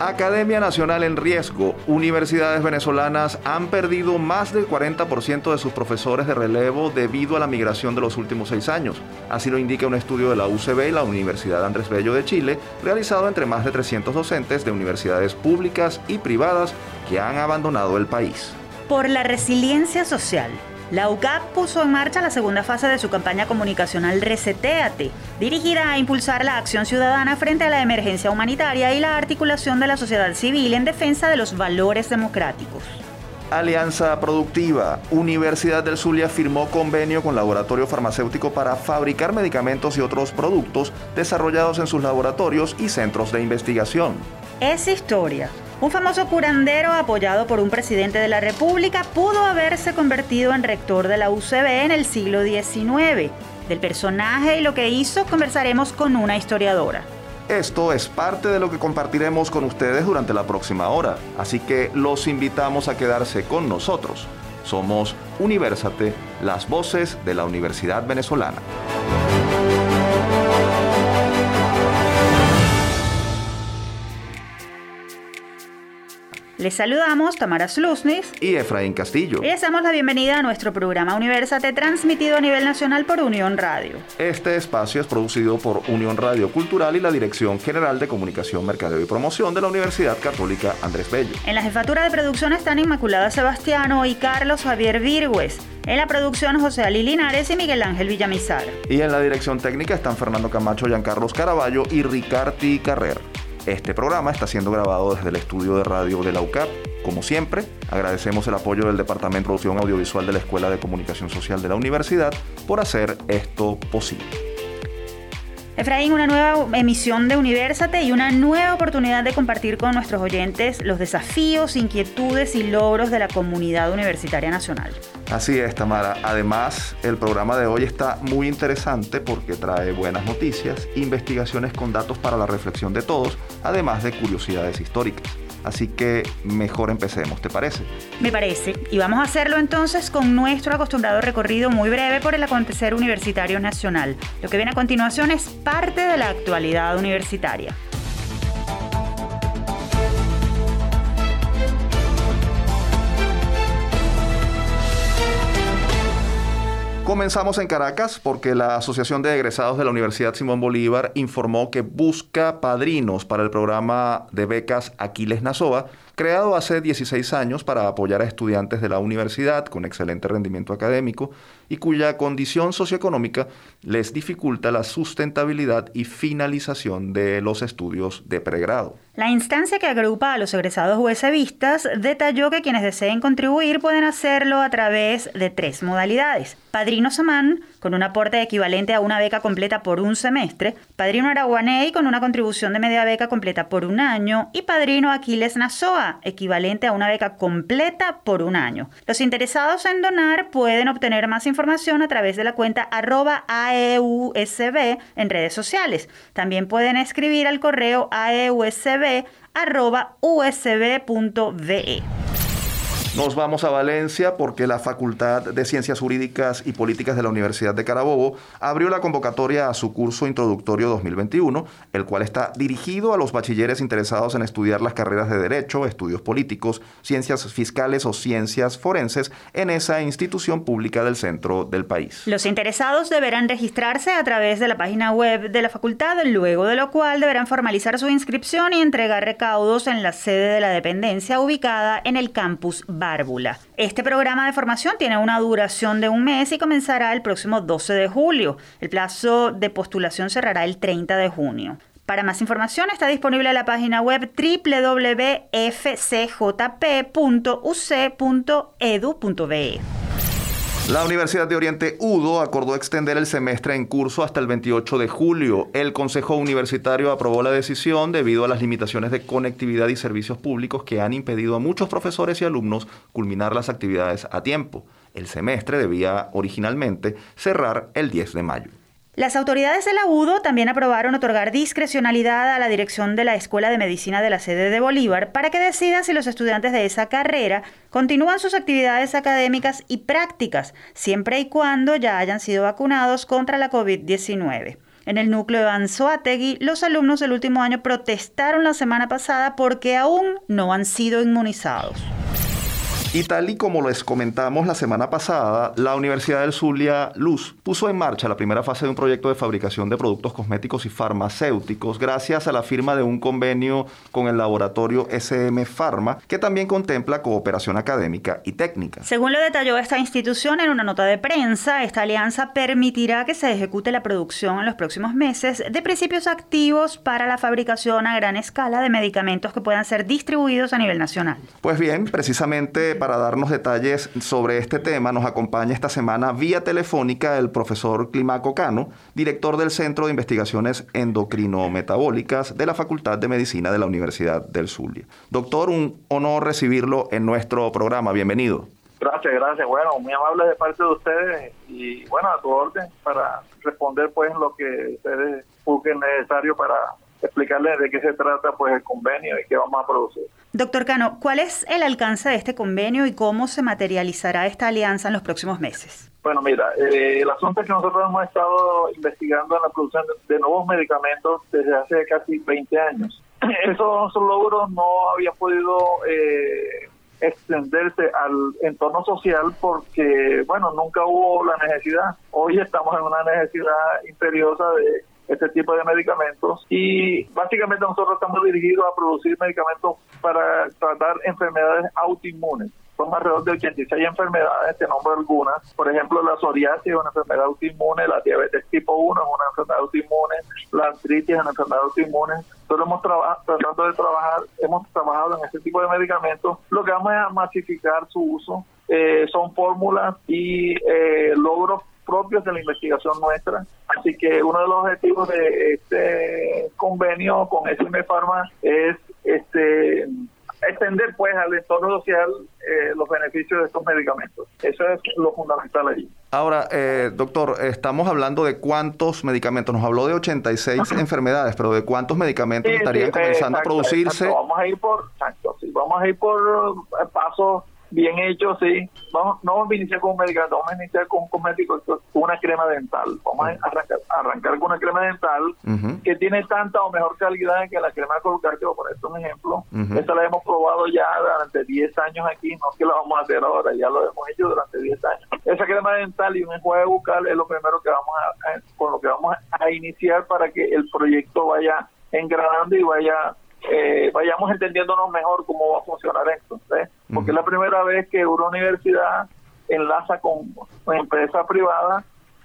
Academia Nacional en riesgo. Universidades venezolanas han perdido más del 40% de sus profesores de relevo debido a la migración de los últimos seis años. Así lo indica un estudio de la UCB y la Universidad Andrés Bello de Chile, realizado entre más de 300 docentes de universidades públicas y privadas que han abandonado el país. Por la resiliencia social. La UCAP puso en marcha la segunda fase de su campaña comunicacional Reseteate, dirigida a impulsar la acción ciudadana frente a la emergencia humanitaria y la articulación de la sociedad civil en defensa de los valores democráticos. Alianza Productiva. Universidad del Zulia firmó convenio con Laboratorio Farmacéutico para fabricar medicamentos y otros productos desarrollados en sus laboratorios y centros de investigación. Es historia. Un famoso curandero apoyado por un presidente de la República pudo haberse convertido en rector de la UCB en el siglo XIX. Del personaje y lo que hizo conversaremos con una historiadora. Esto es parte de lo que compartiremos con ustedes durante la próxima hora, así que los invitamos a quedarse con nosotros. Somos Universate, las voces de la Universidad Venezolana. Les saludamos Tamara Slusnis y Efraín Castillo. Y les damos la bienvenida a nuestro programa Universate transmitido a nivel nacional por Unión Radio. Este espacio es producido por Unión Radio Cultural y la Dirección General de Comunicación, Mercadeo y Promoción de la Universidad Católica Andrés Bello. En la jefatura de producción están Inmaculada Sebastiano y Carlos Javier Virgües. En la producción José Ali Linares y Miguel Ángel Villamizar. Y en la dirección técnica están Fernando Camacho, Giancarlos Caraballo y Ricardi Carrer. Este programa está siendo grabado desde el estudio de radio de la UCAP. Como siempre, agradecemos el apoyo del Departamento de Producción Audiovisual de la Escuela de Comunicación Social de la Universidad por hacer esto posible. Efraín, una nueva emisión de Universate y una nueva oportunidad de compartir con nuestros oyentes los desafíos, inquietudes y logros de la comunidad universitaria nacional. Así es, Tamara. Además, el programa de hoy está muy interesante porque trae buenas noticias, investigaciones con datos para la reflexión de todos, además de curiosidades históricas. Así que mejor empecemos, ¿te parece? Me parece. Y vamos a hacerlo entonces con nuestro acostumbrado recorrido muy breve por el acontecer universitario nacional. Lo que viene a continuación es parte de la actualidad universitaria. Comenzamos en Caracas porque la Asociación de Egresados de la Universidad Simón Bolívar informó que busca padrinos para el programa de becas Aquiles Nazoa, creado hace 16 años para apoyar a estudiantes de la universidad con excelente rendimiento académico y cuya condición socioeconómica les dificulta la sustentabilidad y finalización de los estudios de pregrado. La instancia que agrupa a los egresados USBistas detalló que quienes deseen contribuir pueden hacerlo a través de tres modalidades. Padrino Samán, con un aporte equivalente a una beca completa por un semestre, Padrino Araguaney, con una contribución de media beca completa por un año, y Padrino Aquiles Nazoa, equivalente a una beca completa por un año. Los interesados en donar pueden obtener más información a través de la cuenta arroba AEUSB en redes sociales. También pueden escribir al correo AEUSB usb.ve. Nos vamos a Valencia porque la Facultad de Ciencias Jurídicas y Políticas de la Universidad de Carabobo abrió la convocatoria a su curso introductorio 2021, el cual está dirigido a los bachilleres interesados en estudiar las carreras de Derecho, Estudios Políticos, Ciencias Fiscales o Ciencias Forenses en esa institución pública del centro del país. Los interesados deberán registrarse a través de la página web de la facultad, luego de lo cual deberán formalizar su inscripción y entregar recaudos en la sede de la dependencia ubicada en el campus Bárbula. Este programa de formación tiene una duración de un mes y comenzará el próximo 12 de julio. El plazo de postulación cerrará el 30 de junio. Para más información está disponible la página web www.fcjp.uc.edu.be. La Universidad de Oriente UDO acordó extender el semestre en curso hasta el 28 de julio. El Consejo Universitario aprobó la decisión debido a las limitaciones de conectividad y servicios públicos que han impedido a muchos profesores y alumnos culminar las actividades a tiempo. El semestre debía originalmente cerrar el 10 de mayo. Las autoridades de la UDO también aprobaron otorgar discrecionalidad a la dirección de la Escuela de Medicina de la sede de Bolívar para que decida si los estudiantes de esa carrera continúan sus actividades académicas y prácticas, siempre y cuando ya hayan sido vacunados contra la COVID-19. En el núcleo de Anzoátegui, los alumnos del último año protestaron la semana pasada porque aún no han sido inmunizados. Y tal y como les comentamos la semana pasada, la Universidad del Zulia Luz puso en marcha la primera fase de un proyecto de fabricación de productos cosméticos y farmacéuticos gracias a la firma de un convenio con el laboratorio SM Pharma, que también contempla cooperación académica y técnica. Según lo detalló esta institución en una nota de prensa, esta alianza permitirá que se ejecute la producción en los próximos meses de principios activos para la fabricación a gran escala de medicamentos que puedan ser distribuidos a nivel nacional. Pues bien, precisamente para darnos detalles sobre este tema, nos acompaña esta semana vía telefónica el profesor Climaco Cano, director del Centro de Investigaciones Endocrino-Metabólicas de la Facultad de Medicina de la Universidad del Zulia. Doctor, un honor recibirlo en nuestro programa. Bienvenido. Gracias, gracias. Bueno, muy amable de parte de ustedes y bueno, a tu orden para responder pues lo que ustedes busquen necesario para explicarles de qué se trata pues el convenio y qué vamos a producir. Doctor Cano, ¿cuál es el alcance de este convenio y cómo se materializará esta alianza en los próximos meses? Bueno, mira, eh, el asunto es que nosotros hemos estado investigando en la producción de nuevos medicamentos desde hace casi 20 años. Esos logros no habían podido eh, extenderse al entorno social porque, bueno, nunca hubo la necesidad. Hoy estamos en una necesidad imperiosa de este tipo de medicamentos y básicamente nosotros estamos dirigidos a producir medicamentos para tratar enfermedades autoinmunes. Son alrededor de 86 enfermedades, te nombro algunas. Por ejemplo, la psoriasis es una enfermedad autoinmune, la diabetes tipo 1 es una enfermedad autoinmune, la artritis es una enfermedad autoinmune. Nosotros hemos tratando de trabajar, hemos trabajado en este tipo de medicamentos. Lo que vamos a masificar su uso eh, son fórmulas y eh, logros propios de la investigación nuestra. Así que uno de los objetivos de este convenio con SM Pharma es este extender pues al entorno social eh, los beneficios de estos medicamentos. Eso es lo fundamental allí. Ahora, eh, doctor, estamos hablando de cuántos medicamentos. Nos habló de 86 enfermedades, pero ¿de cuántos medicamentos estarían comenzando a producirse? Vamos a ir por, sí, vamos a ir por eh, pasos bien hecho, sí. Vamos, no vamos a iniciar con un medicamento, vamos a iniciar con un cosmético, con una crema dental. Vamos a arrancar, arrancar con una crema dental que tiene tanta o mejor calidad que la crema de colgate, por esto un ejemplo. Esta la hemos probado ya durante 10 años aquí, no es que la vamos a hacer ahora, ya lo hemos hecho durante 10 años. Esa crema dental y un enjuague bucal es lo primero que vamos a, con lo que vamos a iniciar para que el proyecto vaya engranando y vaya eh, vayamos entendiéndonos mejor cómo va a funcionar esto. Porque es la primera vez que una universidad enlaza con una empresa privada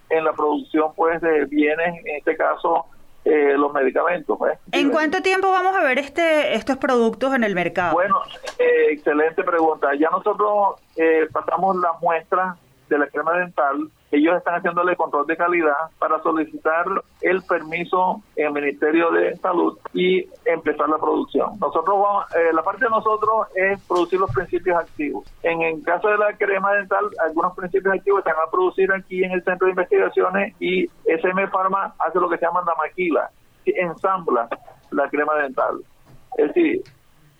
en la producción pues de bienes, en este caso eh, los medicamentos. ¿En cuánto tiempo vamos a ver este estos productos en el mercado? Bueno, eh, excelente pregunta. Ya nosotros pasamos las muestras de la crema dental ellos están haciéndole control de calidad para solicitar el permiso en el Ministerio de Salud y empezar la producción. Nosotros vamos, eh, la parte de nosotros es producir los principios activos. En el caso de la crema dental, algunos principios activos se van a producir aquí en el Centro de Investigaciones y SM Pharma hace lo que se llama la maquila, ensambla la crema dental. Es decir,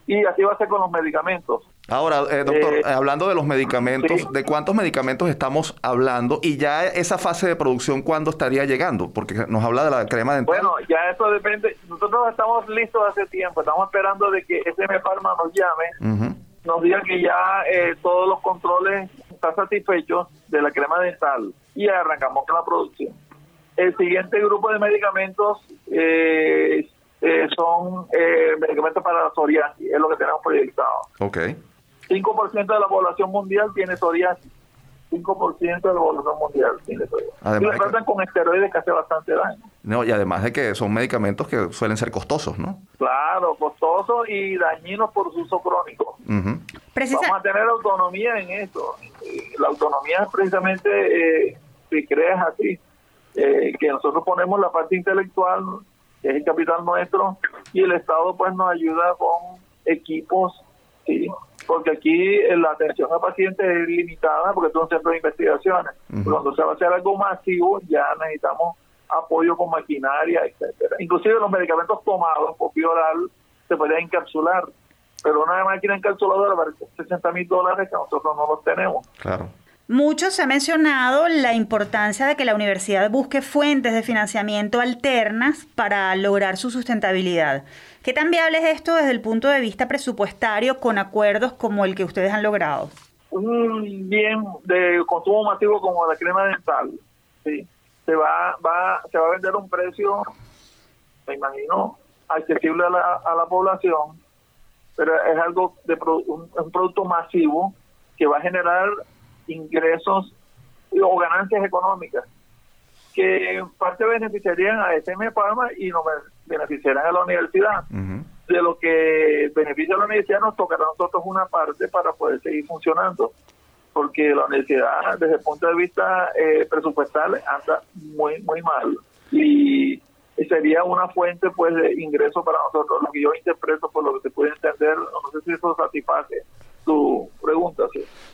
y así va a ser con los medicamentos. Ahora, eh, doctor, eh, hablando de los medicamentos, ¿de cuántos medicamentos estamos hablando? Y ya esa fase de producción, ¿cuándo estaría llegando? Porque nos habla de la crema dental. Bueno, ya eso depende. Nosotros estamos listos hace tiempo. Estamos esperando de que SM Pharma nos llame, nos diga que ya eh, todos los controles están satisfechos de la crema dental y arrancamos con la producción. El siguiente grupo de medicamentos son medicamentos para la psoriasis, es lo que tenemos proyectado. Okay. 5% de la población mundial tiene psoriasis. 5% de la población mundial tiene psoriasis. y le tratan con esteroides que hace bastante daño. No, y además de que son medicamentos que suelen ser costosos, ¿no? Claro, costosos y dañinos por su uso crónico. Vamos a tener autonomía en eso. Eh, la autonomía es precisamente, eh, si crees así, eh, que nosotros ponemos la parte intelectual, que es el capital nuestro, y el Estado pues nos ayuda con equipos, ¿sí? Porque aquí eh, la atención a pacientes es limitada porque es un centro de investigaciones. Cuando se va a hacer algo masivo ya necesitamos apoyo con maquinaria, etcétera. Inclusive los medicamentos tomados por vía oral se pueden encapsular, pero una máquina encapsuladora vale 60 mil dólares que nosotros no los tenemos. Claro. Mucho se ha mencionado la importancia de que la universidad busque fuentes de financiamiento alternas para lograr su sustentabilidad. ¿Qué tan viable es esto desde el punto de vista presupuestario con acuerdos como el que ustedes han logrado? Un bien de consumo masivo como la crema dental, sí, se va, va, se va a vender a un precio, me imagino, accesible a la, a la población, pero es algo de un, un producto masivo que va a generar ingresos o ganancias económicas que en parte beneficiarían a SM Palma y no beneficiarían a la universidad. De lo que beneficia a la universidad nos tocará a nosotros una parte para poder seguir funcionando, porque la universidad desde el punto de vista eh, presupuestal anda muy muy mal y sería una fuente pues de ingreso para nosotros. Lo que yo interpreto por lo que se puede entender, no sé si eso satisface tu pregunta.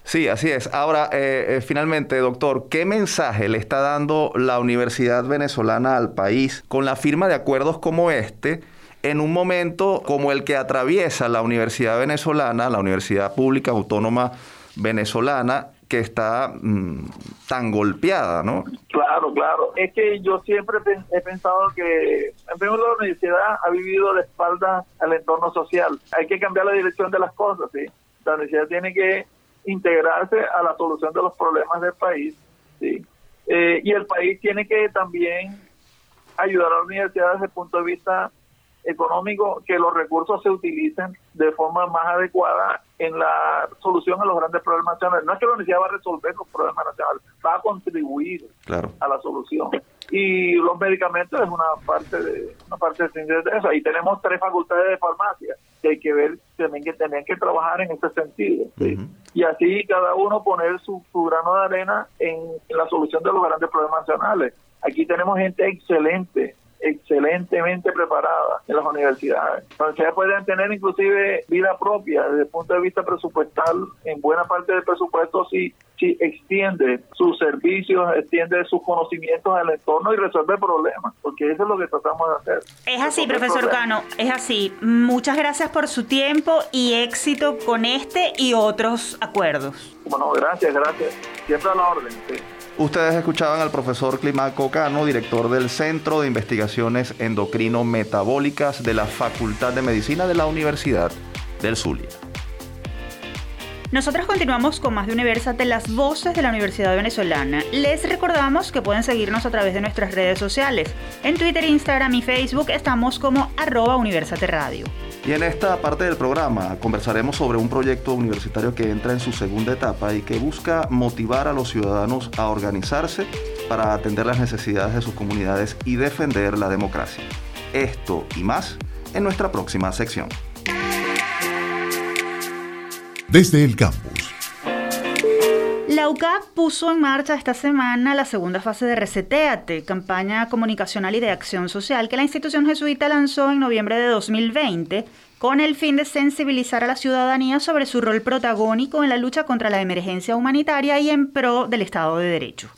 Sí, así es. Ahora, eh, eh, finalmente, doctor, ¿qué mensaje le está dando la Universidad Venezolana al país con la firma de acuerdos como este? en un momento como el que atraviesa la Universidad Venezolana, la Universidad Pública Autónoma Venezolana, que está mm, tan golpeada, ¿no? Claro, claro. Es que yo siempre he pensado que, en primer lugar, la universidad ha vivido de espaldas al entorno social. Hay que cambiar la dirección de las cosas, ¿sí? La universidad tiene que integrarse a la solución de los problemas del país, ¿sí? Eh, y el país tiene que también ayudar a la universidad desde el punto de vista económico, que los recursos se utilicen de forma más adecuada en la solución a los grandes problemas nacionales. No es que la universidad va a resolver los problemas nacionales, va a contribuir a la solución y los medicamentos es una parte de una parte de eso. Ahí tenemos tres facultades de farmacia que hay que ver también que tenían que trabajar en ese sentido. Y así cada uno poner su, grano de arena en, la solución de los grandes problemas nacionales. Aquí tenemos gente excelente excelentemente preparada en las universidades. Las universidades pueden tener inclusive vida propia desde el punto de vista presupuestal, en buena parte del presupuesto si, si extiende sus servicios, extiende sus conocimientos al entorno y resuelve problemas, porque eso es lo que tratamos de hacer. Es así, profesor Cano, es así. Muchas gracias por su tiempo y éxito con este y otros acuerdos. Bueno, gracias, gracias. Siempre a la orden. Ustedes escuchaban al profesor Climaco Cano, director del Centro de Investigaciones Endocrino-Metabólicas de la Facultad de Medicina de la Universidad del Zulia. Nosotros continuamos con más de Universate, las voces de la Universidad Venezolana. Les recordamos que pueden seguirnos a través de nuestras redes sociales. En Twitter, Instagram y Facebook estamos como arroba Universate Radio. Y en esta parte del programa conversaremos sobre un proyecto universitario que entra en su segunda etapa y que busca motivar a los ciudadanos a organizarse para atender las necesidades de sus comunidades y defender la democracia. Esto y más en nuestra próxima sección. Desde el campus. Puso en marcha esta semana la segunda fase de Reseteate, campaña comunicacional y de acción social que la institución jesuita lanzó en noviembre de 2020 con el fin de sensibilizar a la ciudadanía sobre su rol protagónico en la lucha contra la emergencia humanitaria y en pro del Estado de Derecho.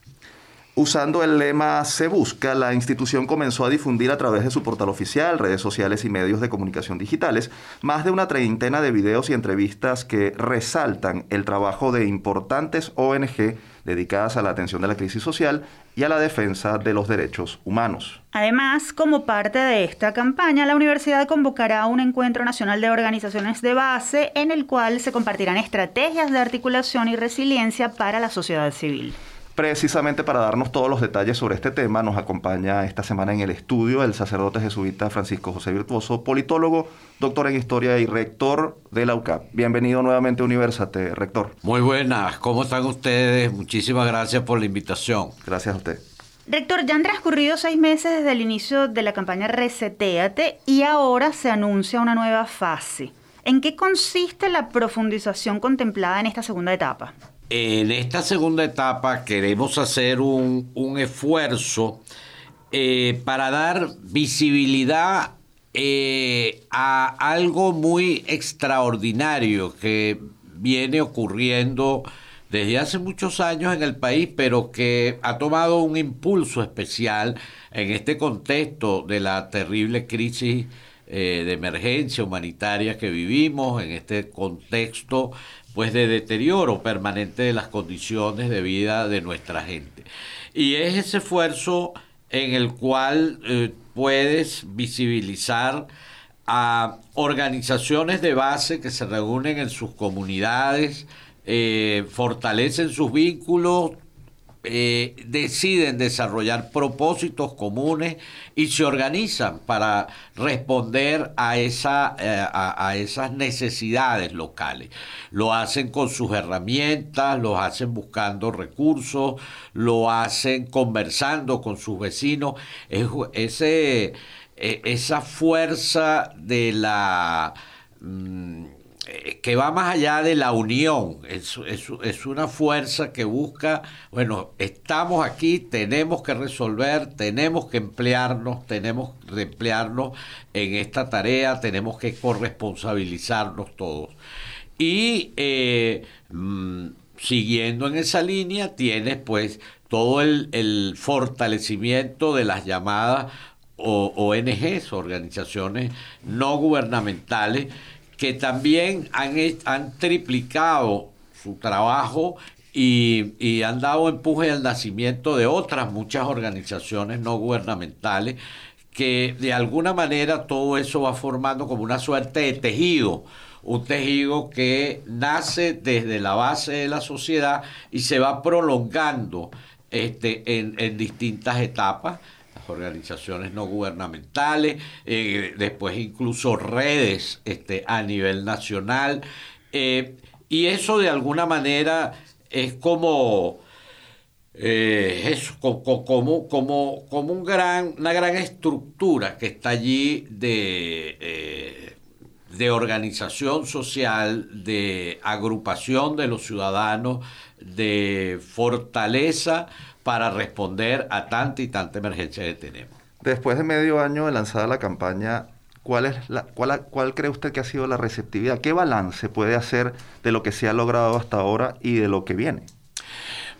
Usando el lema Se Busca, la institución comenzó a difundir a través de su portal oficial, redes sociales y medios de comunicación digitales más de una treintena de videos y entrevistas que resaltan el trabajo de importantes ONG dedicadas a la atención de la crisis social y a la defensa de los derechos humanos. Además, como parte de esta campaña, la universidad convocará un encuentro nacional de organizaciones de base en el cual se compartirán estrategias de articulación y resiliencia para la sociedad civil. Precisamente para darnos todos los detalles sobre este tema, nos acompaña esta semana en el estudio el sacerdote jesuita Francisco José Virtuoso, politólogo, doctor en historia y rector de la UCAP. Bienvenido nuevamente a Universate, rector. Muy buenas, ¿cómo están ustedes? Muchísimas gracias por la invitación. Gracias a usted. Rector, ya han transcurrido seis meses desde el inicio de la campaña Reseteate y ahora se anuncia una nueva fase. ¿En qué consiste la profundización contemplada en esta segunda etapa? En esta segunda etapa queremos hacer un, esfuerzo eh, para dar visibilidad eh, a algo muy extraordinario que viene ocurriendo desde hace muchos años en el país, pero que ha tomado un impulso especial en este contexto de la terrible crisis eh, de emergencia humanitaria que vivimos, en este contexto pues de deterioro permanente de las condiciones de vida de nuestra gente. Y es ese esfuerzo en el cual eh, puedes visibilizar a organizaciones de base que se reúnen en sus comunidades, eh, fortalecen sus vínculos, eh, deciden desarrollar propósitos comunes y se organizan para responder a, esa, eh, a, esas necesidades locales. Lo hacen con sus herramientas, lo hacen buscando recursos, lo hacen conversando con sus vecinos. ese, e, esa fuerza de la... Mm, que va más allá de la unión, es, es, una fuerza que busca, bueno, estamos aquí, tenemos que resolver, tenemos que emplearnos, tenemos que emplearnos en esta tarea, tenemos que corresponsabilizarnos todos. Y eh, mm, siguiendo en esa línea, tienes pues todo el, el fortalecimiento de las llamadas ONGs, organizaciones no gubernamentales, que también han, han triplicado su trabajo y, han dado empuje al nacimiento de otras muchas organizaciones no gubernamentales que de alguna manera todo eso va formando como una suerte de tejido, un tejido que nace desde la base de la sociedad y se va prolongando este, en, en distintas etapas organizaciones no gubernamentales, eh, después incluso redes este, a nivel nacional. Eh, y eso de alguna manera es como, eh, como, como, como un gran, una gran estructura que está allí de, de organización social, de agrupación de los ciudadanos, de fortaleza para responder a tanta y tanta emergencia que tenemos. Después de medio año de lanzada la campaña, ¿cuál, es la, cuál, ¿cuál cree usted que ha sido la receptividad? ¿Qué balance puede hacer de lo que se ha logrado hasta ahora y de lo que viene?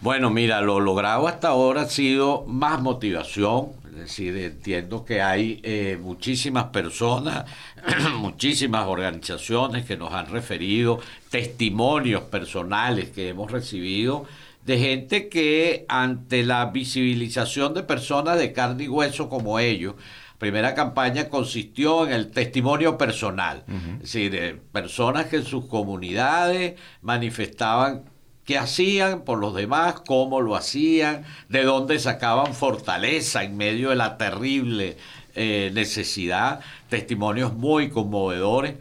Bueno, mira, lo logrado hasta ahora ha sido más motivación, es decir, entiendo que hay eh, muchísimas personas, muchísimas organizaciones que nos han referido, testimonios personales que hemos recibido de gente que ante la visibilización de personas de carne y hueso como ellos, primera campaña consistió en el testimonio personal, es decir, de personas que en sus comunidades manifestaban qué hacían por los demás, cómo lo hacían, de dónde sacaban fortaleza en medio de la terrible eh, necesidad, testimonios muy conmovedores.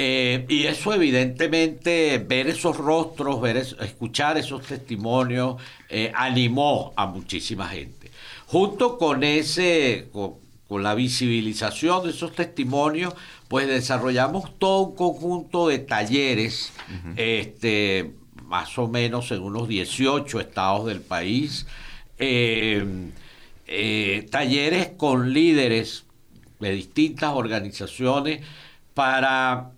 Eh, y eso evidentemente, ver esos rostros, ver escuchar esos testimonios, eh, animó a muchísima gente. Junto con ese, con, la visibilización de esos testimonios, pues desarrollamos todo un conjunto de talleres, este, más o menos en unos 18 estados del país, eh, talleres con líderes de distintas organizaciones para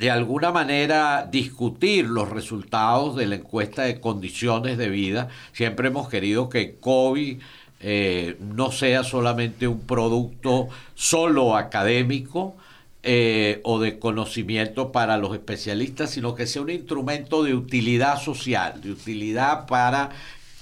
de alguna manera discutir los resultados de la encuesta de condiciones de vida. Siempre hemos querido que COVID eh, no sea solamente un producto solo académico eh, o de conocimiento para los especialistas, sino que sea un instrumento de utilidad social, de utilidad para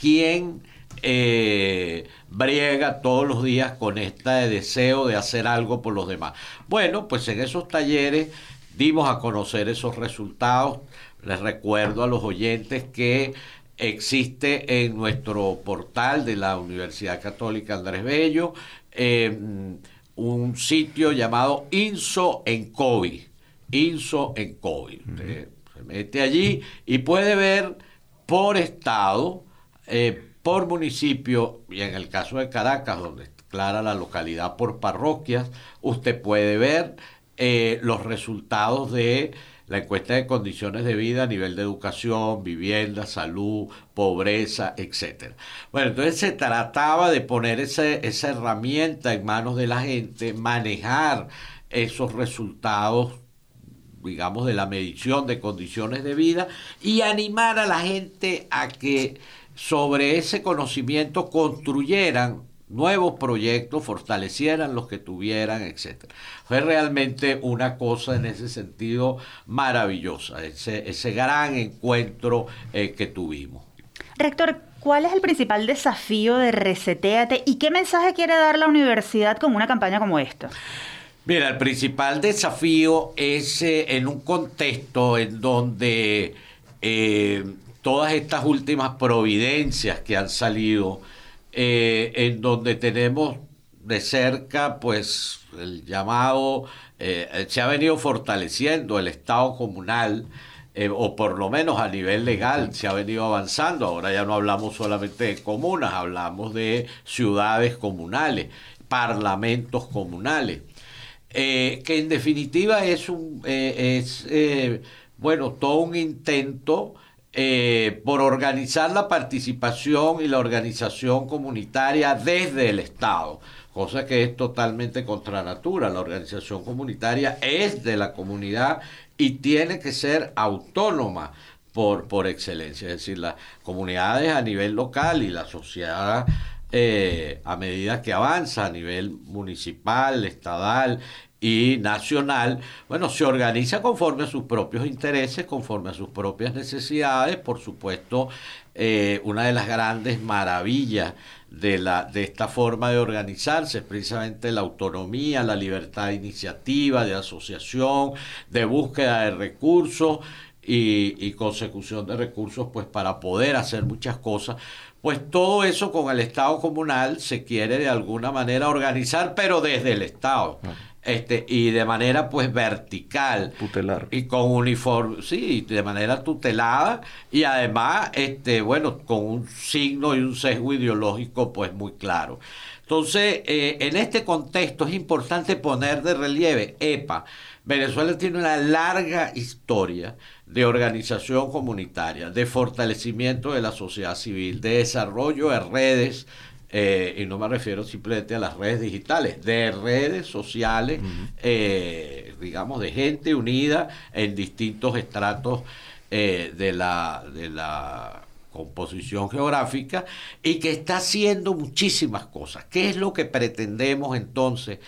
quien eh, briega todos los días con este deseo de hacer algo por los demás. Bueno, pues en esos talleres dimos a conocer esos resultados. Les recuerdo a los oyentes que existe en nuestro portal de la Universidad Católica Andrés Bello em, un sitio llamado Inso en COVID. Inso en COVID. se mete allí y puede ver por estado, eh, por municipio, y en el caso de Caracas, donde declara la localidad por parroquias, usted puede ver eh, los resultados de la encuesta de condiciones de vida a nivel de educación, vivienda, salud, pobreza, etc. Bueno, entonces se trataba de poner esa herramienta en manos de la gente, manejar esos resultados digamos, de la medición de condiciones de vida y animar a la gente a que sobre ese conocimiento construyeran nuevos proyectos fortalecieran los que tuvieran, etc. Fue realmente una cosa en ese sentido maravillosa, ese, ese gran encuentro eh, que tuvimos. Rector, ¿cuál es el principal desafío de Reseteate y qué mensaje quiere dar la universidad con una campaña como esta? Mira, el principal desafío es eh, en un contexto en donde eh, todas estas últimas providencias que han salido, eh, en donde tenemos de cerca, pues, el llamado, se ha venido fortaleciendo el Estado comunal, o por lo menos a nivel legal se ha venido avanzando. Ahora ya no hablamos solamente de comunas, hablamos de ciudades comunales, parlamentos comunales. Eh, que en definitiva es un eh, es eh, bueno todo un intento por organizar la participación y la organización comunitaria desde el Estado, cosa que es totalmente contra natura. La organización comunitaria es de la comunidad y tiene que ser autónoma por, por excelencia, es decir, las comunidades a nivel local y la sociedad eh, a medida que avanza a nivel municipal, estadal y nacional, bueno, se organiza conforme a sus propios intereses, conforme a sus propias necesidades. Por supuesto, eh, una de las grandes maravillas de, la, de esta forma de organizarse es precisamente la autonomía, la libertad de iniciativa, de asociación, de búsqueda de recursos y, y consecución de recursos, pues para poder hacer muchas cosas pues todo eso con el Estado comunal se quiere de alguna manera organizar, pero desde el Estado. Este, y de manera pues vertical. Tutelar. Y con uniforme sí de manera tutelada. Y además este bueno con un signo y un sesgo ideológico pues muy claro. Entonces eh, en este contexto es importante poner de relieve EPA Venezuela tiene una larga historia de organización comunitaria, de fortalecimiento de la sociedad civil, de desarrollo de redes, eh, y no me refiero simplemente a las redes digitales, de redes sociales, eh, digamos, de gente unida en distintos estratos eh, de, la, de la composición geográfica y que está haciendo muchísimas cosas. ¿Qué es lo que pretendemos entonces?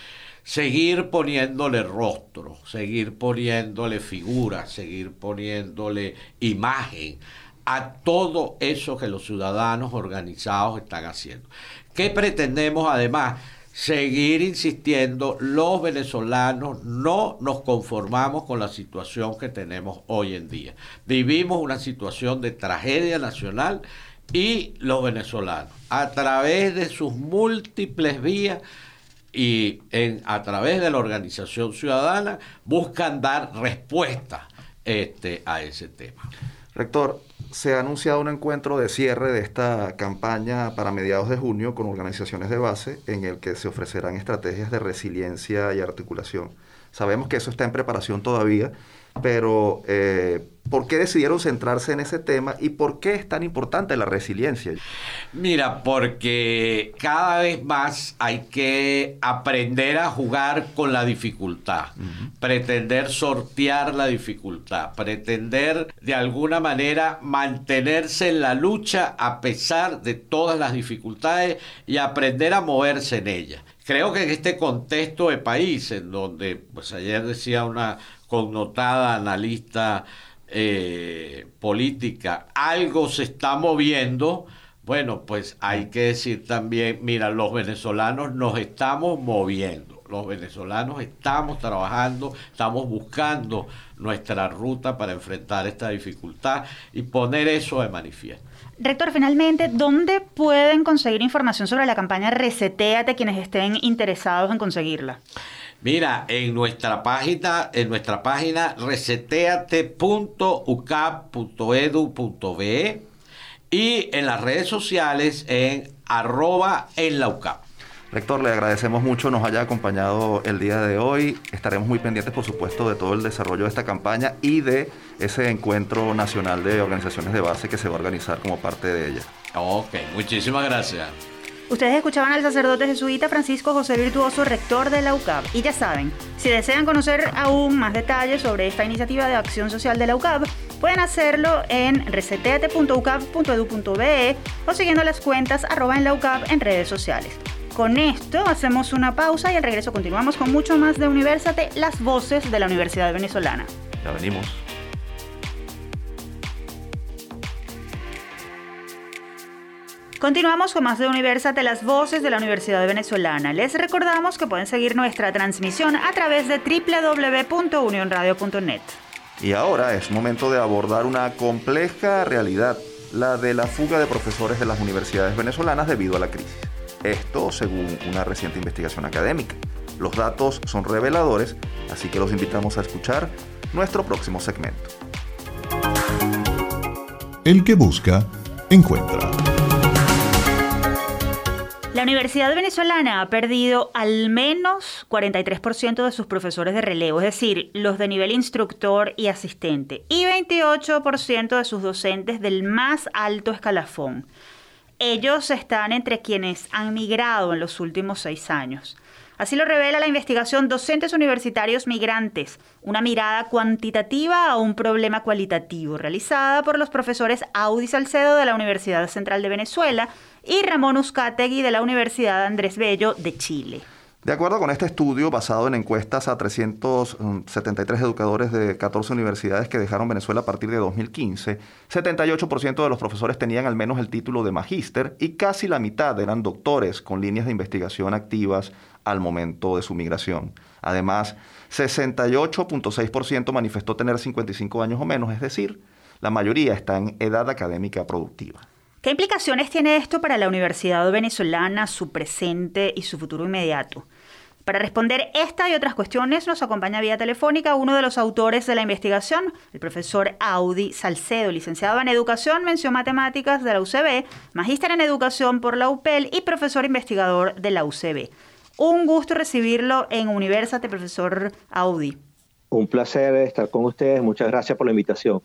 seguir poniéndole rostro, seguir poniéndole figura, seguir poniéndole imagen a todo eso que los ciudadanos organizados están haciendo. ¿Qué pretendemos además? Seguir insistiendo, los venezolanos no nos conformamos con la situación que tenemos hoy en día. Vivimos una situación de tragedia nacional y los venezolanos, a través de sus múltiples vías, y a través de la organización ciudadana buscan dar respuesta este, a ese tema. Rector, se ha anunciado un encuentro de cierre de esta campaña para mediados de junio con organizaciones de base en el que se ofrecerán estrategias de resiliencia y articulación. Sabemos que eso está en preparación todavía, pero eh, ¿por qué decidieron centrarse en ese tema y por qué es tan importante la resiliencia? Mira, porque cada vez más hay que aprender a jugar con la dificultad, pretender sortear la dificultad, pretender de alguna manera mantenerse en la lucha a pesar de todas las dificultades y aprender a moverse en ella. Creo que en este contexto de país, en donde, pues ayer decía una connotada analista eh, política, algo se está moviendo, bueno, pues hay que decir también, mira, los venezolanos nos estamos moviendo, los venezolanos estamos trabajando, estamos buscando nuestra ruta para enfrentar esta dificultad y poner eso de manifiesto. Rector, finalmente, ¿dónde pueden conseguir información sobre la campaña Reseteate quienes estén interesados en conseguirla? Mira, en nuestra página, en nuestra página reseteate.ucap.edu.be y en las redes sociales en arroba en la UCAP. Rector, le agradecemos mucho nos haya acompañado el día de hoy. Estaremos muy pendientes, por supuesto, de todo el desarrollo de esta campaña y de ese encuentro nacional de organizaciones de base que se va a organizar como parte de ella. Ok, muchísimas gracias. Ustedes escuchaban al sacerdote jesuita Francisco José Virtuoso, rector de la UCAB. Y ya saben, si desean conocer aún más detalles sobre esta iniciativa de acción social de la UCAB, pueden hacerlo en reseteate.ucab.edu.be o siguiendo las cuentas arroba en la UCAB en redes sociales. Con esto hacemos una pausa y al regreso continuamos con mucho más de Universate, las voces de la Universidad Venezolana. Ya venimos. Continuamos con más de Universate, las voces de la Universidad Venezolana. Les recordamos que pueden seguir nuestra transmisión a través de www.unionradio.net. Y ahora es momento de abordar una compleja realidad, la de la fuga de profesores de las universidades venezolanas debido a la crisis. Esto según una reciente investigación académica. Los datos son reveladores, así que los invitamos a escuchar nuestro próximo segmento. El que busca, encuentra. La Universidad Venezolana ha perdido al menos 43% de sus profesores de relevo, es decir, los de nivel instructor y asistente, y 28% de sus docentes del más alto escalafón. Ellos están entre quienes han migrado en los últimos seis años. Así lo revela la investigación Docentes Universitarios Migrantes, una mirada cuantitativa a un problema cualitativo, realizada por los profesores Audi Salcedo de la Universidad Central de Venezuela y Ramón Uzcategui de la Universidad Andrés Bello de Chile. De acuerdo con este estudio, basado en encuestas a 373 educadores de 14 universidades que dejaron Venezuela a partir de 2015, 78% de los profesores tenían al menos el título de magíster y casi la mitad eran doctores con líneas de investigación activas al momento de su migración. Además, 68.6% manifestó tener 55 años o menos, es decir, la mayoría está en edad académica productiva. ¿Qué implicaciones tiene esto para la Universidad venezolana, su presente y su futuro inmediato? Para responder esta y otras cuestiones nos acompaña vía telefónica uno de los autores de la investigación, el profesor Audi Salcedo, licenciado en Educación, mención Matemáticas de la UCB, magíster en Educación por la UPEL y profesor investigador de la UCB. Un gusto recibirlo en Universate, profesor Audi. Un placer estar con ustedes, muchas gracias por la invitación.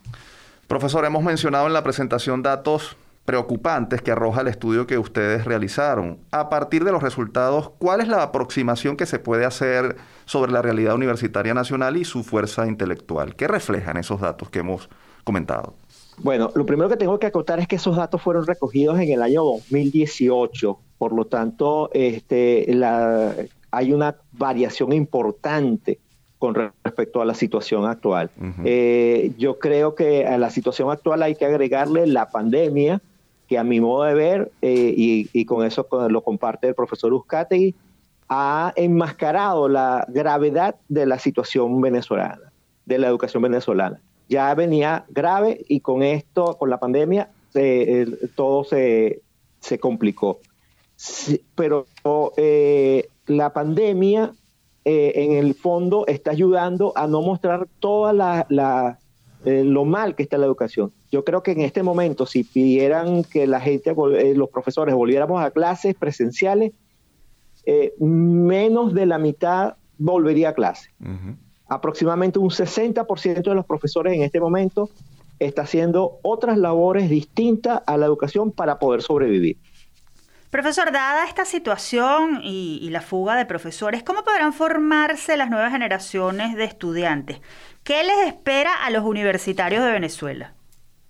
Profesor, hemos mencionado en la presentación datos preocupantes que arroja el estudio que ustedes realizaron. A partir de los resultados, ¿cuál es la aproximación que se puede hacer sobre la realidad universitaria nacional y su fuerza intelectual? ¿Qué reflejan esos datos que hemos comentado? Bueno, lo primero que tengo que acotar es que esos datos fueron recogidos en el año 2018, por lo tanto, este, la, hay una variación importante con respecto a la situación actual. eh, yo creo que a la situación actual hay que agregarle la pandemia, que a mi modo de ver, eh, y, con eso lo comparte el profesor Uzcategui, ha enmascarado la gravedad de la situación venezolana, de la educación venezolana. Ya venía grave y con esto, con la pandemia, todo se, se complicó. Pero eh, la pandemia, eh, en el fondo, está ayudando a no mostrar toda la, la lo mal que está la educación. Yo creo que en este momento, si pidieran que la gente, eh, los profesores, volviéramos a clases presenciales, eh, menos de la mitad volvería a clase. Uh -huh. Aproximadamente un 60% de los profesores en este momento está haciendo otras labores distintas a la educación para poder sobrevivir. Profesor, dada esta situación y, y, la fuga de profesores, ¿cómo podrán formarse las nuevas generaciones de estudiantes? ¿Qué les espera a los universitarios de Venezuela?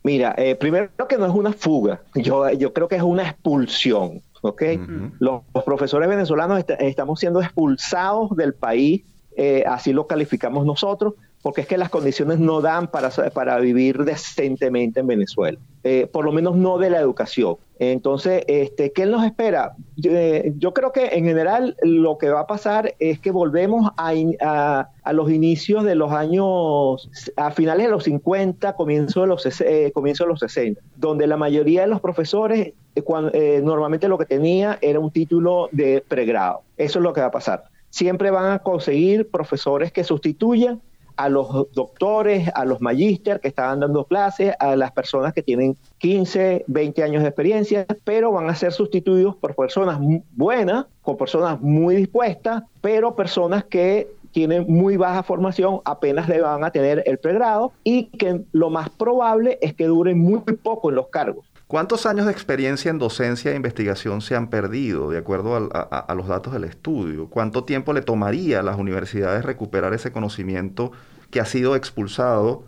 Mira, eh, primero que no es una fuga, yo, yo creo que es una expulsión. ¿ok? Uh -huh. los, los, profesores venezolanos est estamos siendo expulsados del país, eh, así lo calificamos nosotros, porque es que las condiciones no dan para, para vivir decentemente en Venezuela, eh, por lo menos no de la educación. Entonces, este, ¿qué nos espera? Yo, eh, yo, creo que en general lo que va a pasar es que volvemos a, a, los inicios de los años, a finales de los 50, comienzo de los, eh, comienzo de los 60, donde la mayoría de los profesores eh, normalmente lo que tenía era un título de pregrado. Eso es lo que va a pasar. Siempre van a conseguir profesores que sustituyan a los doctores, a los magíster que estaban dando clases, a las personas que tienen 15, 20 años de experiencia, pero van a ser sustituidos por personas buenas, con personas muy dispuestas, pero personas que tienen muy baja formación, apenas le van a tener el pregrado y que lo más probable es que duren muy poco en los cargos. ¿Cuántos años de experiencia en docencia e investigación se han perdido, de acuerdo a, los datos del estudio? ¿Cuánto tiempo le tomaría a las universidades recuperar ese conocimiento que ha sido expulsado,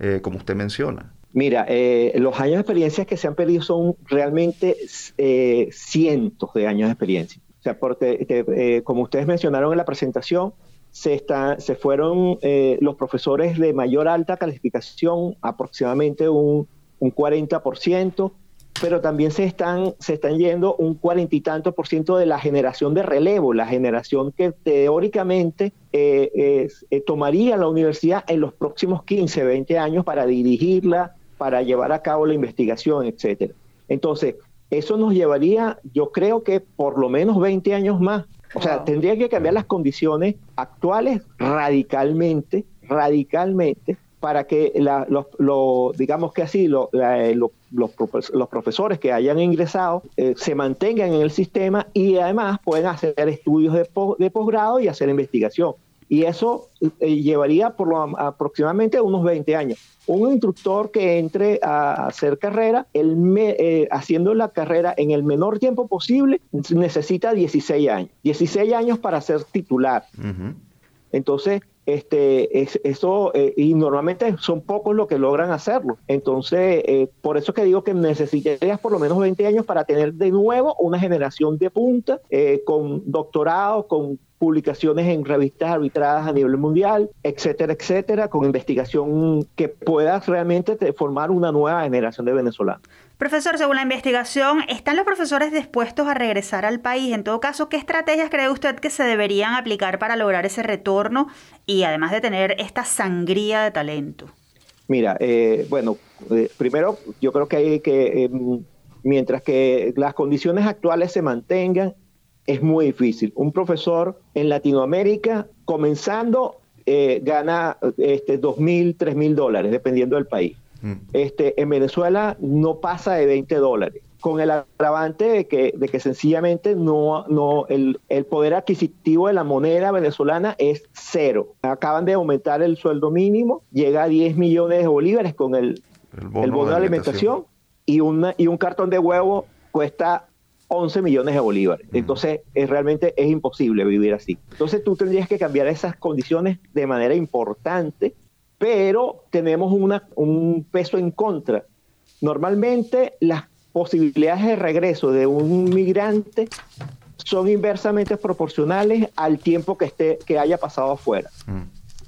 eh, como usted menciona? Mira, eh, los años de experiencia que se han perdido son realmente eh, cientos de años de experiencia. O sea, porque como ustedes mencionaron en la presentación, se, está, se fueron los profesores de mayor alta calificación, aproximadamente un, un 40%, pero también se están, se están yendo un cuarenta y tanto por ciento de la generación de relevo, la generación que teóricamente eh, eh, tomaría la universidad en los próximos 15, 20 años para dirigirla, para llevar a cabo la investigación, etcétera. Entonces, eso nos llevaría, yo creo que por lo menos 20 años más. O sea, tendría que cambiar las condiciones actuales radicalmente, radicalmente, para que los, digamos que así, eh, los, profesores que hayan ingresado eh, se mantengan en el sistema y además pueden hacer estudios de, de posgrado y hacer investigación. Y eso eh, llevaría por lo, aproximadamente unos 20 años. Un instructor que entre a hacer carrera, el haciendo la carrera en el menor tiempo posible, necesita 16 años. 16 años para ser titular. Entonces, este, es, eso, eh, y normalmente son pocos los que logran hacerlo. Entonces, eh, por eso es que digo que necesitarías por lo menos 20 años para tener de nuevo una generación de punta eh, con doctorado, con publicaciones en revistas arbitradas a nivel mundial, etcétera, etcétera, con investigación que pueda realmente formar una nueva generación de venezolanos. Profesor, según la investigación, ¿están los profesores dispuestos a regresar al país? En todo caso, ¿qué estrategias cree usted que se deberían aplicar para lograr ese retorno y además de tener esta sangría de talento? Mira, eh, bueno, eh, primero yo creo que hay que, em, mientras que las condiciones actuales se mantengan, es muy difícil. Un profesor en Latinoamérica, comenzando, eh, gana este, 2.000, 3.000 dólares, dependiendo del país. Mm. Este, en Venezuela no pasa de 20 dólares, con el agravante de que, de que sencillamente no, no el, el, poder adquisitivo de la moneda venezolana es cero. Acaban de aumentar el sueldo mínimo, llega a 10 millones de bolívares con el, el bono, de alimentación, y, una, y un cartón de huevo cuesta 11 millones de bolívares. Mm. Entonces, es, realmente es imposible vivir así. Entonces, tú tendrías que cambiar esas condiciones de manera importante pero tenemos un peso en contra. Normalmente las posibilidades de regreso de un migrante son inversamente proporcionales al tiempo que, esté, que haya pasado afuera. Mm.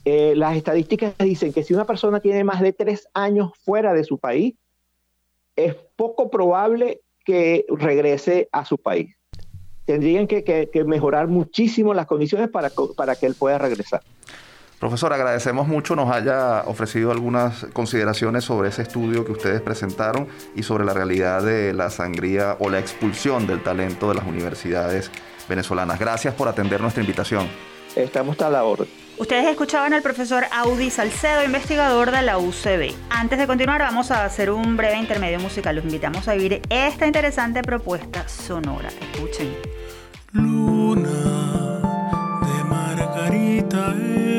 Eh, las estadísticas dicen que si una persona tiene más de tres años fuera de su país, es poco probable que regrese a su país. Tendrían que, mejorar muchísimo las condiciones para, para que él pueda regresar. Profesor, agradecemos mucho nos haya ofrecido algunas consideraciones sobre ese estudio que ustedes presentaron y sobre la realidad de la sangría o la expulsión del talento de las universidades venezolanas. Gracias por atender nuestra invitación. Estamos a la orden. Ustedes escuchaban al profesor Audi Salcedo, investigador de la UCB. Antes de continuar, vamos a hacer un breve intermedio musical. Los invitamos a vivir esta interesante propuesta sonora. Escuchen. Luna de Margarita.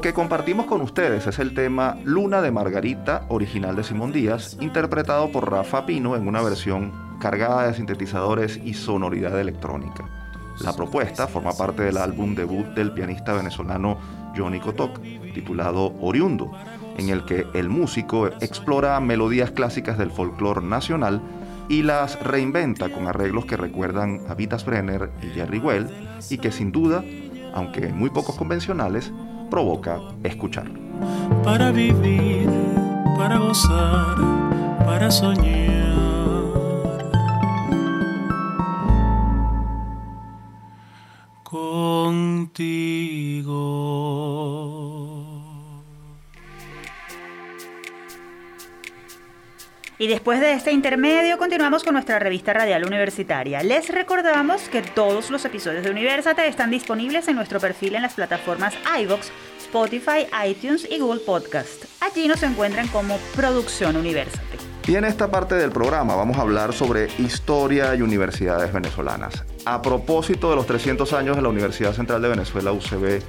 Lo que compartimos con ustedes es el tema Luna de Margarita, original de Simón Díaz, interpretado por Rafa Pino en una versión cargada de sintetizadores y sonoridad electrónica. La propuesta forma parte del álbum debut del pianista venezolano Johnny Kotok, titulado Oriundo, en el que el músico explora melodías clásicas del folclore nacional y las reinventa con arreglos que recuerdan a Vitas Brenner y Jerry Well y que sin duda, aunque muy pocos convencionales, provoca escuchar. Para vivir, para gozar, para soñar. Y después de este intermedio continuamos con nuestra revista radial universitaria. Les recordamos que todos los episodios de Universate están disponibles en nuestro perfil en las plataformas iVoox, Spotify, iTunes y Google Podcast. Allí nos encuentran como Producción Universate. Y en esta parte del programa vamos a hablar sobre historia y universidades venezolanas. A propósito de los 300 años de la Universidad Central de Venezuela, UCB,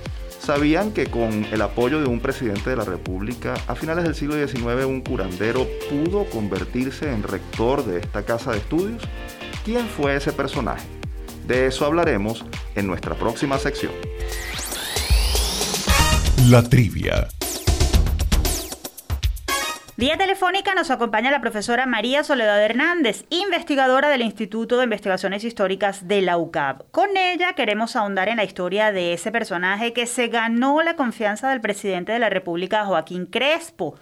¿Sabían que con el apoyo de un presidente de la República, a finales del siglo XIX un curandero pudo convertirse en rector de esta casa de estudios? ¿Quién fue ese personaje? De eso hablaremos en nuestra próxima sección. La trivia. Vía telefónica nos acompaña la profesora María Soledad Hernández, investigadora del Instituto de Investigaciones Históricas de la UCAP. Con ella queremos ahondar en la historia de ese personaje que se ganó la confianza del presidente de la República, Joaquín Crespo,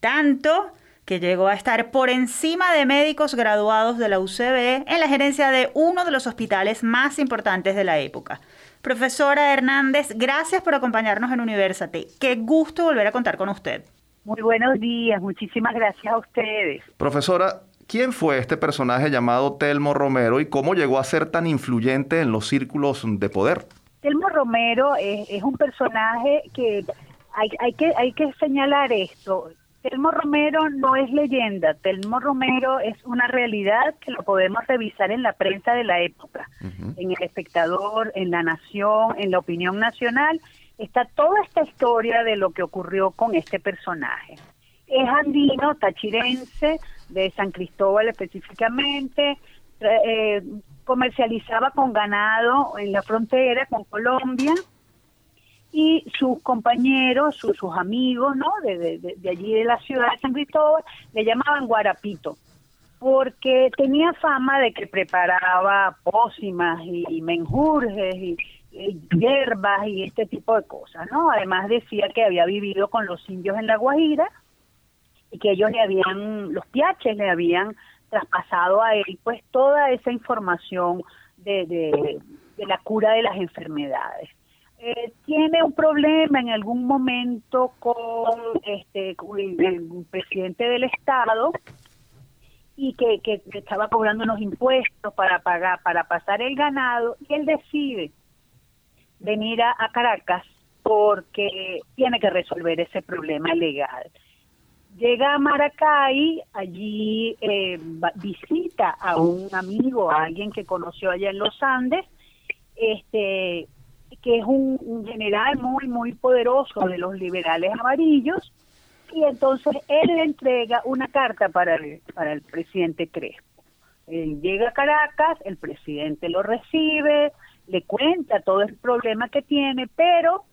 tanto que llegó a estar por encima de médicos graduados de la UCB en la gerencia de uno de los hospitales más importantes de la época. Profesora Hernández, gracias por acompañarnos en Universate. Qué gusto volver a contar con usted. Muy buenos días, muchísimas gracias a ustedes. Profesora, ¿quién fue este personaje llamado Telmo Romero y cómo llegó a ser tan influyente en los círculos de poder? Telmo Romero es, un personaje que hay, hay, que hay que señalar esto. Telmo Romero no es leyenda, Telmo Romero es una realidad que lo podemos revisar en la prensa de la época, en El Espectador, en La Nación, en la opinión nacional está toda esta historia de lo que ocurrió con este personaje. Es andino, tachirense, de San Cristóbal específicamente, eh, comercializaba con ganado en la frontera con Colombia y sus compañeros, sus, amigos, ¿no? De, de, allí de la ciudad de San Cristóbal, le llamaban Guarapito, porque tenía fama de que preparaba pócimas y menjurjes y, hierbas y este tipo de cosas, ¿no? Además decía que había vivido con los indios en la Guajira y que ellos le habían, los piaches le habían traspasado a él pues toda esa información de, de, la cura de las enfermedades. Eh, tiene un problema en algún momento con este presidente del estado y que, que, estaba cobrando unos impuestos para pagar para pasar el ganado y él decide venir a, Caracas porque tiene que resolver ese problema legal. Llega a Maracay, allí eh, visita a un amigo, a alguien que conoció allá en los Andes, este, que es un, general muy, muy poderoso de los liberales amarillos, y entonces él le entrega una carta para el, para el presidente Crespo. Él llega a Caracas, el presidente lo recibe, le cuenta todo el problema que tiene, pero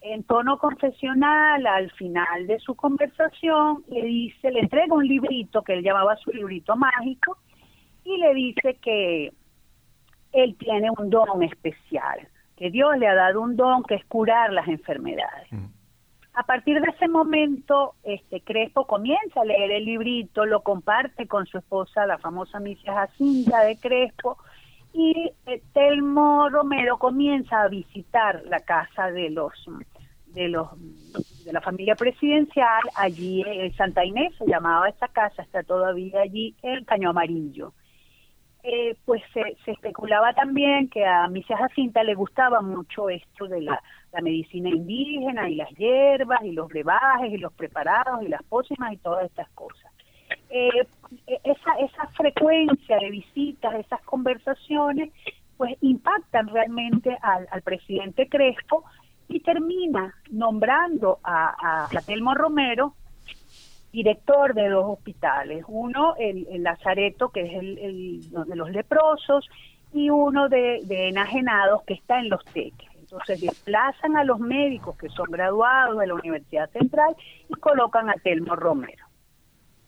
en tono confesional, al final de su conversación, le dice, le entrega un librito que él llamaba su librito mágico, y le dice que él tiene un don especial, que Dios le ha dado un don que es curar las enfermedades. Mm. A partir de ese momento, este Crespo comienza a leer el librito, lo comparte con su esposa, la famosa Misia Jacinta de Crespo, y eh, Telmo Romero comienza a visitar la casa de los de los de la familia presidencial. Allí en Santa Inés se llamaba esa casa está todavía allí el Caño Amarillo. Eh, pues se, especulaba también que a Misia Jacinta le gustaba mucho esto de la, la, medicina indígena y las hierbas y los brebajes y los preparados y las pócimas y todas estas cosas. Eh, esa, esa frecuencia de visitas, esas conversaciones, pues impactan realmente al, presidente Crespo y termina nombrando a, a, Telmo Romero director de dos hospitales, uno el, Lazareto, que es el, de los leprosos, y uno de, de enajenados, que está en Los Teques. Entonces desplazan a los médicos que son graduados de la Universidad Central y colocan a Telmo Romero.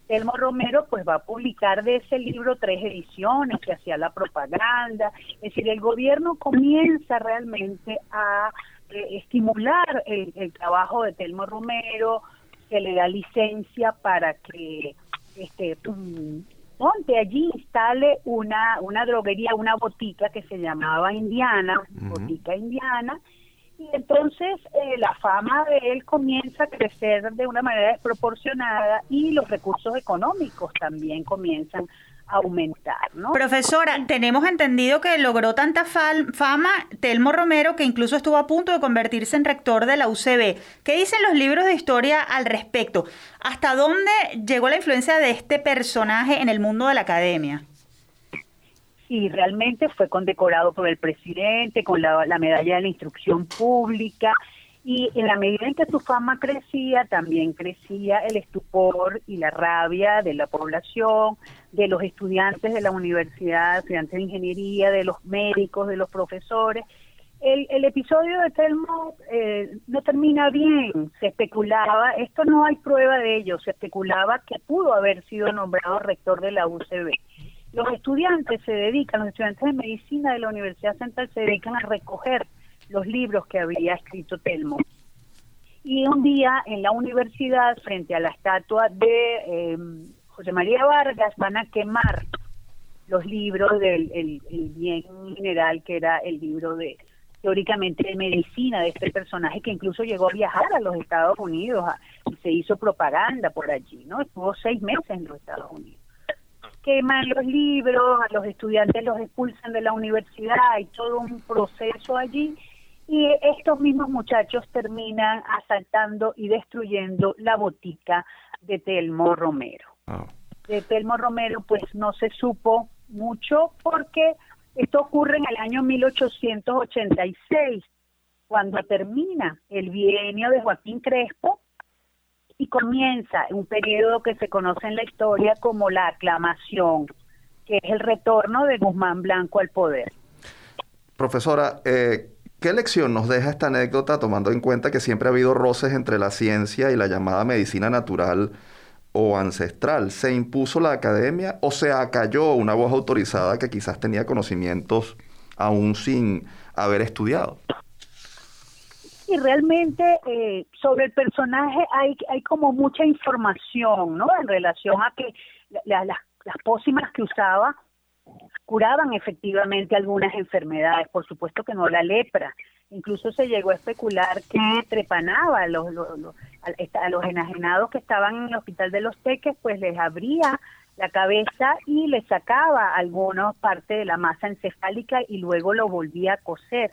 Telmo Romero pues va a publicar de ese libro tres ediciones que hacía la propaganda, es decir, el gobierno comienza realmente a eh, estimular el, trabajo de Telmo Romero, se le da licencia para que este ponte allí instale una una droguería, una botica que se llamaba Indiana, botica Indiana, y entonces eh, la fama de él comienza a crecer de una manera desproporcionada y los recursos económicos también comienzan a aumentar, ¿no? Profesora, tenemos entendido que logró tanta fama Telmo Romero que incluso estuvo a punto de convertirse en rector de la UCB. ¿Qué dicen los libros de historia al respecto? ¿Hasta dónde llegó la influencia de este personaje en el mundo de la academia? Y realmente fue condecorado por el presidente con la, medalla de la instrucción pública Y en la medida en que su fama crecía, también crecía el estupor y la rabia de la población, de los estudiantes de la universidad, estudiantes de ingeniería, de los médicos, de los profesores. El, el episodio de Telmo eh, no termina bien, se especulaba, esto no hay prueba de ello, se especulaba que pudo haber sido nombrado rector de la UCB. Los estudiantes se dedican, los estudiantes de medicina de la Universidad Central se dedican a recoger los libros que había escrito Telmo. Y un día en la universidad, frente a la estatua de eh, José María Vargas, van a quemar los libros del el, bien general, que era el libro de teóricamente de medicina de este personaje que incluso llegó a viajar a los Estados Unidos y se hizo propaganda por allí, ¿no? Estuvo seis meses en los Estados Unidos. Queman los libros, a los estudiantes los expulsan de la universidad, hay todo un proceso allí y estos mismos muchachos terminan asaltando y destruyendo la botica de Telmo Romero. De Telmo Romero pues no se supo mucho porque esto ocurre en el año 1886, cuando termina el bienio de Joaquín Crespo y comienza un periodo que se conoce en la historia como la aclamación, que es el retorno de Guzmán Blanco al poder. Profesora, eh, ¿Qué lección nos deja esta anécdota tomando en cuenta que siempre ha habido roces entre la ciencia y la llamada medicina natural o ancestral? ¿Se impuso la academia o se acalló una voz autorizada que quizás tenía conocimientos aún sin haber estudiado? Y realmente eh, sobre el personaje hay, hay como mucha información, ¿no? En relación a que las, las pócimas que usaba curaban efectivamente algunas enfermedades, por supuesto que no la lepra. Incluso se llegó a especular que trepanaba a los, a los enajenados que estaban en el hospital de los Teques, pues les abría la cabeza y les sacaba alguna parte de la masa encefálica y luego lo volvía a coser.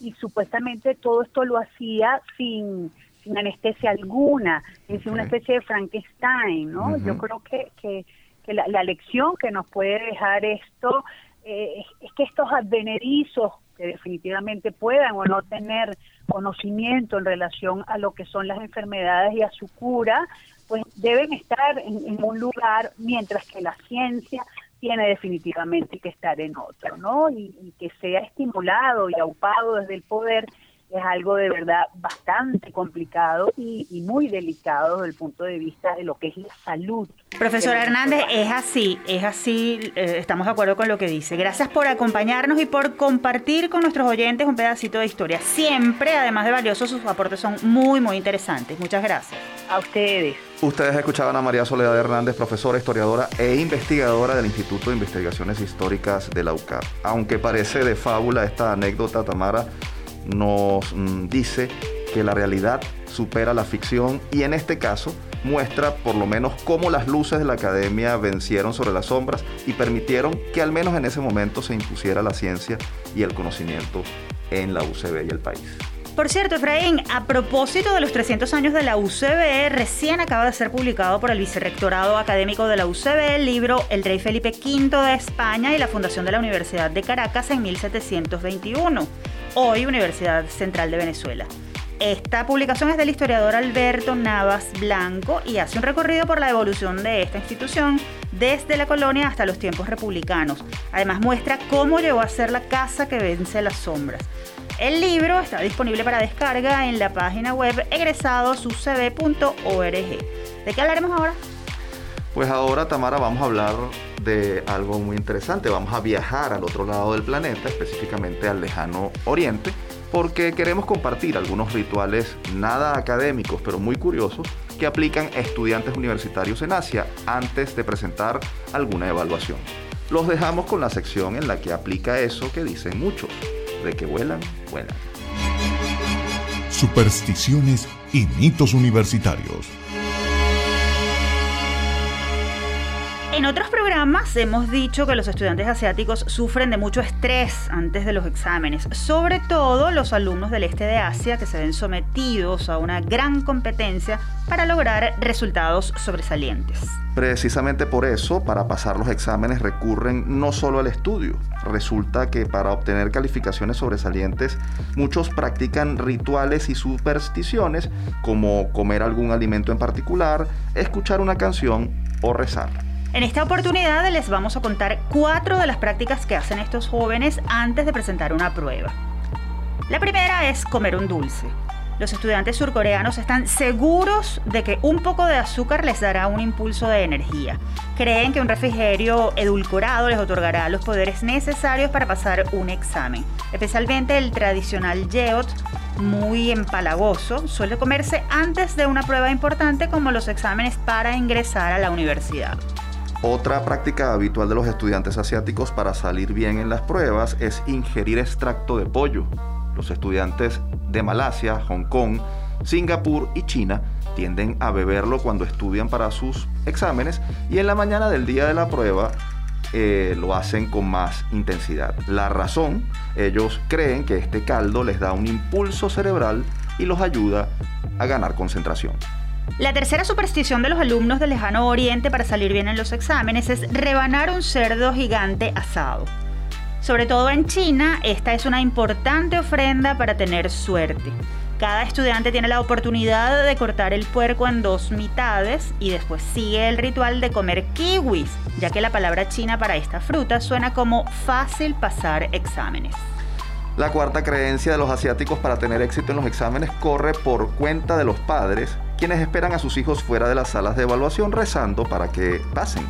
Y supuestamente todo esto lo hacía sin, sin anestesia alguna, es una especie de Frankenstein, ¿no? Yo creo que, que que la, lección que nos puede dejar esto eh, es, que estos advenerizos que definitivamente puedan o no tener conocimiento en relación a lo que son las enfermedades y a su cura, pues deben estar en, un lugar mientras que la ciencia tiene definitivamente que estar en otro, ¿no? Y, y que sea estimulado y aupado desde el poder es algo de verdad bastante complicado y, muy delicado desde el punto de vista de lo que es la salud. Profesor Hernández, es así, es así, eh, estamos de acuerdo con lo que dice. Gracias por acompañarnos y por compartir con nuestros oyentes un pedacito de historia. Siempre, además de valiosos, sus aportes son muy, muy interesantes. Muchas gracias. A ustedes. Ustedes escuchaban a María Soledad Hernández, profesora, historiadora e investigadora del Instituto de Investigaciones Históricas de la UCAP. Aunque parece de fábula esta anécdota, Tamara, nos mm, dice que la realidad supera la ficción y en este caso muestra por lo menos cómo las luces de la academia vencieron sobre las sombras y permitieron que al menos en ese momento se impusiera la ciencia y el conocimiento en la UCB y el país. Por cierto, Efraín, a propósito de los 300 años de la UCB, recién acaba de ser publicado por el Vicerrectorado Académico de la UCB el libro El Rey Felipe V de España y la Fundación de la Universidad de Caracas en 1721 hoy Universidad Central de Venezuela. Esta publicación es del historiador Alberto Navas Blanco y hace un recorrido por la evolución de esta institución desde la colonia hasta los tiempos republicanos. Además muestra cómo llegó a ser la casa que vence las sombras. El libro está disponible para descarga en la página web egresadosucb.org. ¿De qué hablaremos ahora? Pues ahora, Tamara, vamos a hablar de algo muy interesante. Vamos a viajar al otro lado del planeta, específicamente al lejano oriente, porque queremos compartir algunos rituales nada académicos, pero muy curiosos, que aplican estudiantes universitarios en Asia antes de presentar alguna evaluación. Los dejamos con la sección en la que aplica eso que dicen muchos, de que vuelan, vuelan. Supersticiones y mitos universitarios. En otros programas hemos dicho que los estudiantes asiáticos sufren de mucho estrés antes de los exámenes, sobre todo los alumnos del este de Asia que se ven sometidos a una gran competencia para lograr resultados sobresalientes. Precisamente por eso, para pasar los exámenes recurren no solo al estudio. Resulta que para obtener calificaciones sobresalientes, muchos practican rituales y supersticiones como comer algún alimento en particular, escuchar una canción o rezar. En esta oportunidad les vamos a contar cuatro de las prácticas que hacen estos jóvenes antes de presentar una prueba. La primera es comer un dulce. Los estudiantes surcoreanos están seguros de que un poco de azúcar les dará un impulso de energía. Creen que un refrigerio edulcorado les otorgará los poderes necesarios para pasar un examen. Especialmente el tradicional yeot, muy empalagoso, suele comerse antes de una prueba importante como los exámenes para ingresar a la universidad. Otra práctica habitual de los estudiantes asiáticos para salir bien en las pruebas es ingerir extracto de pollo. Los estudiantes de Malasia, Hong Kong, Singapur y China tienden a beberlo cuando estudian para sus exámenes y en la mañana del día de la prueba eh, lo hacen con más intensidad. La razón, ellos creen que este caldo les da un impulso cerebral y los ayuda a ganar concentración. La tercera superstición de los alumnos del lejano oriente para salir bien en los exámenes es rebanar un cerdo gigante asado. Sobre todo en China, esta es una importante ofrenda para tener suerte. Cada estudiante tiene la oportunidad de cortar el puerco en dos mitades y después sigue el ritual de comer kiwis, ya que la palabra china para esta fruta suena como fácil pasar exámenes. La cuarta creencia de los asiáticos para tener éxito en los exámenes corre por cuenta de los padres, quienes esperan a sus hijos fuera de las salas de evaluación rezando para que pasen.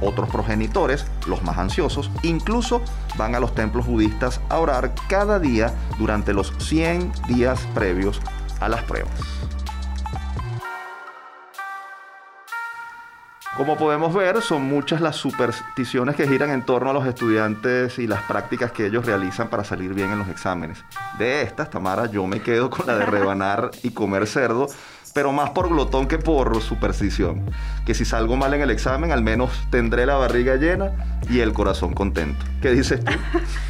Otros progenitores, los más ansiosos, incluso van a los templos budistas a orar cada día durante los 100 días previos a las pruebas. Como podemos ver, son muchas las supersticiones que giran en torno a los estudiantes y las prácticas que ellos realizan para salir bien en los exámenes. De estas, Tamara, yo me quedo con la de rebanar y comer cerdo, pero más por glotón que por superstición. Que si salgo mal en el examen, al menos tendré la barriga llena y el corazón contento. ¿Qué dices tú?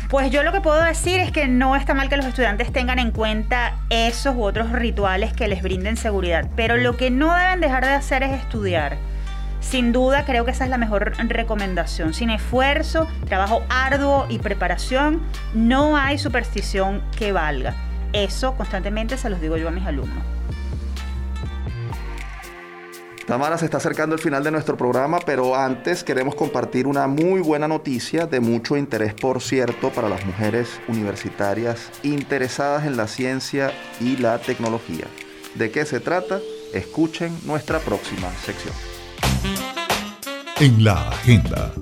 Pues yo lo que puedo decir es que no está mal que los estudiantes tengan en cuenta esos u otros rituales que les brinden seguridad, pero lo que no deben dejar de hacer es estudiar. Sin duda creo que esa es la mejor recomendación. Sin esfuerzo, trabajo arduo y preparación, no hay superstición que valga. Eso constantemente se los digo yo a mis alumnos. Tamara, se está acercando el final de nuestro programa, pero antes queremos compartir una muy buena noticia de mucho interés, por cierto, para las mujeres universitarias interesadas en la ciencia y la tecnología. ¿De qué se trata? Escuchen nuestra próxima sección. En la agenda.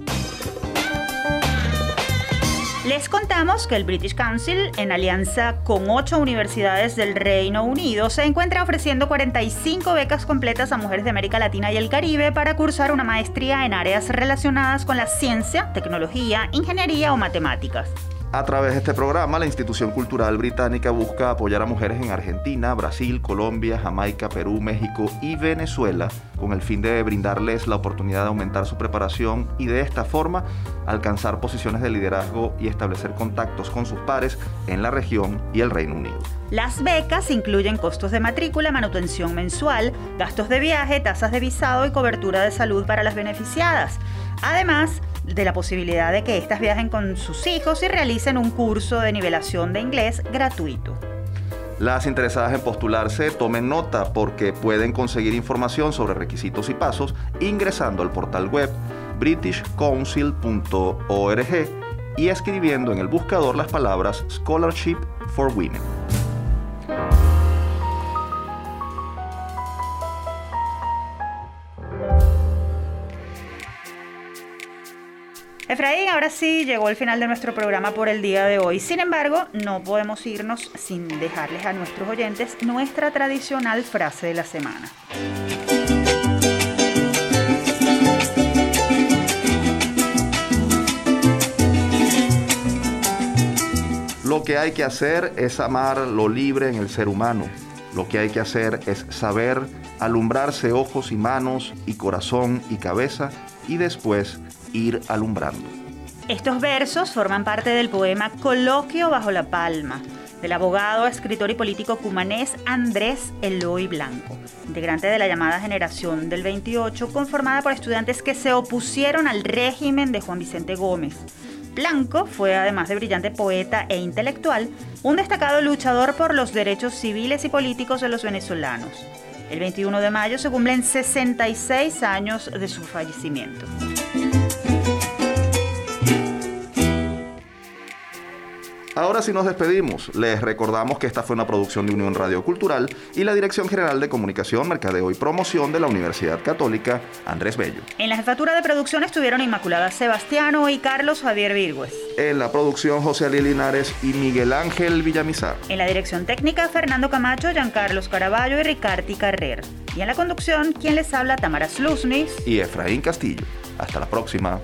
Les contamos que el British Council, en alianza con ocho universidades del Reino Unido, se encuentra ofreciendo 45 becas completas a mujeres de América Latina y el Caribe para cursar una maestría en áreas relacionadas con la ciencia, tecnología, ingeniería o matemáticas. A través de este programa, la institución cultural británica busca apoyar a mujeres en Argentina, Brasil, Colombia, Jamaica, Perú, México y Venezuela con el fin de brindarles la oportunidad de aumentar su preparación y de esta forma alcanzar posiciones de liderazgo y establecer contactos con sus pares en la región y el Reino Unido. Las becas incluyen costos de matrícula, manutención mensual, gastos de viaje, tasas de visado y cobertura de salud para las beneficiadas. Además, de la posibilidad de que éstas viajen con sus hijos y realicen un curso de nivelación de inglés gratuito. Las interesadas en postularse tomen nota porque pueden conseguir información sobre requisitos y pasos ingresando al portal web britishcouncil.org y escribiendo en el buscador las palabras Scholarship for Women. Efraín, ahora sí llegó el final de nuestro programa por el día de hoy. Sin embargo, no podemos irnos sin dejarles a nuestros oyentes nuestra tradicional frase de la semana. Lo que hay que hacer es amar lo libre en el ser humano. Lo que hay que hacer es saber alumbrarse ojos y manos y corazón y cabeza y después ir alumbrando. Estos versos forman parte del poema Coloquio bajo la palma, del abogado, escritor y político cumanés Andrés Eloy Blanco, integrante de la llamada generación del 28, conformada por estudiantes que se opusieron al régimen de Juan Vicente Gómez. Blanco fue, además de brillante poeta e intelectual, un destacado luchador por los derechos civiles y políticos de los venezolanos. El 21 de mayo se cumplen 66 años de su fallecimiento. Ahora sí nos despedimos. Les recordamos que esta fue una producción de Unión Radio Cultural y la Dirección General de Comunicación, Mercadeo y Promoción de la Universidad Católica, Andrés Bello. En la jefatura de producción estuvieron Inmaculada Sebastiano y Carlos Javier Virgües. En la producción, José Ali Linares y Miguel Ángel Villamizar. En la dirección técnica, Fernando Camacho, Giancarlos Caraballo y Ricardi Carrer. Y en la conducción, quien les habla, Tamara Slusnis y Efraín Castillo. Hasta la próxima.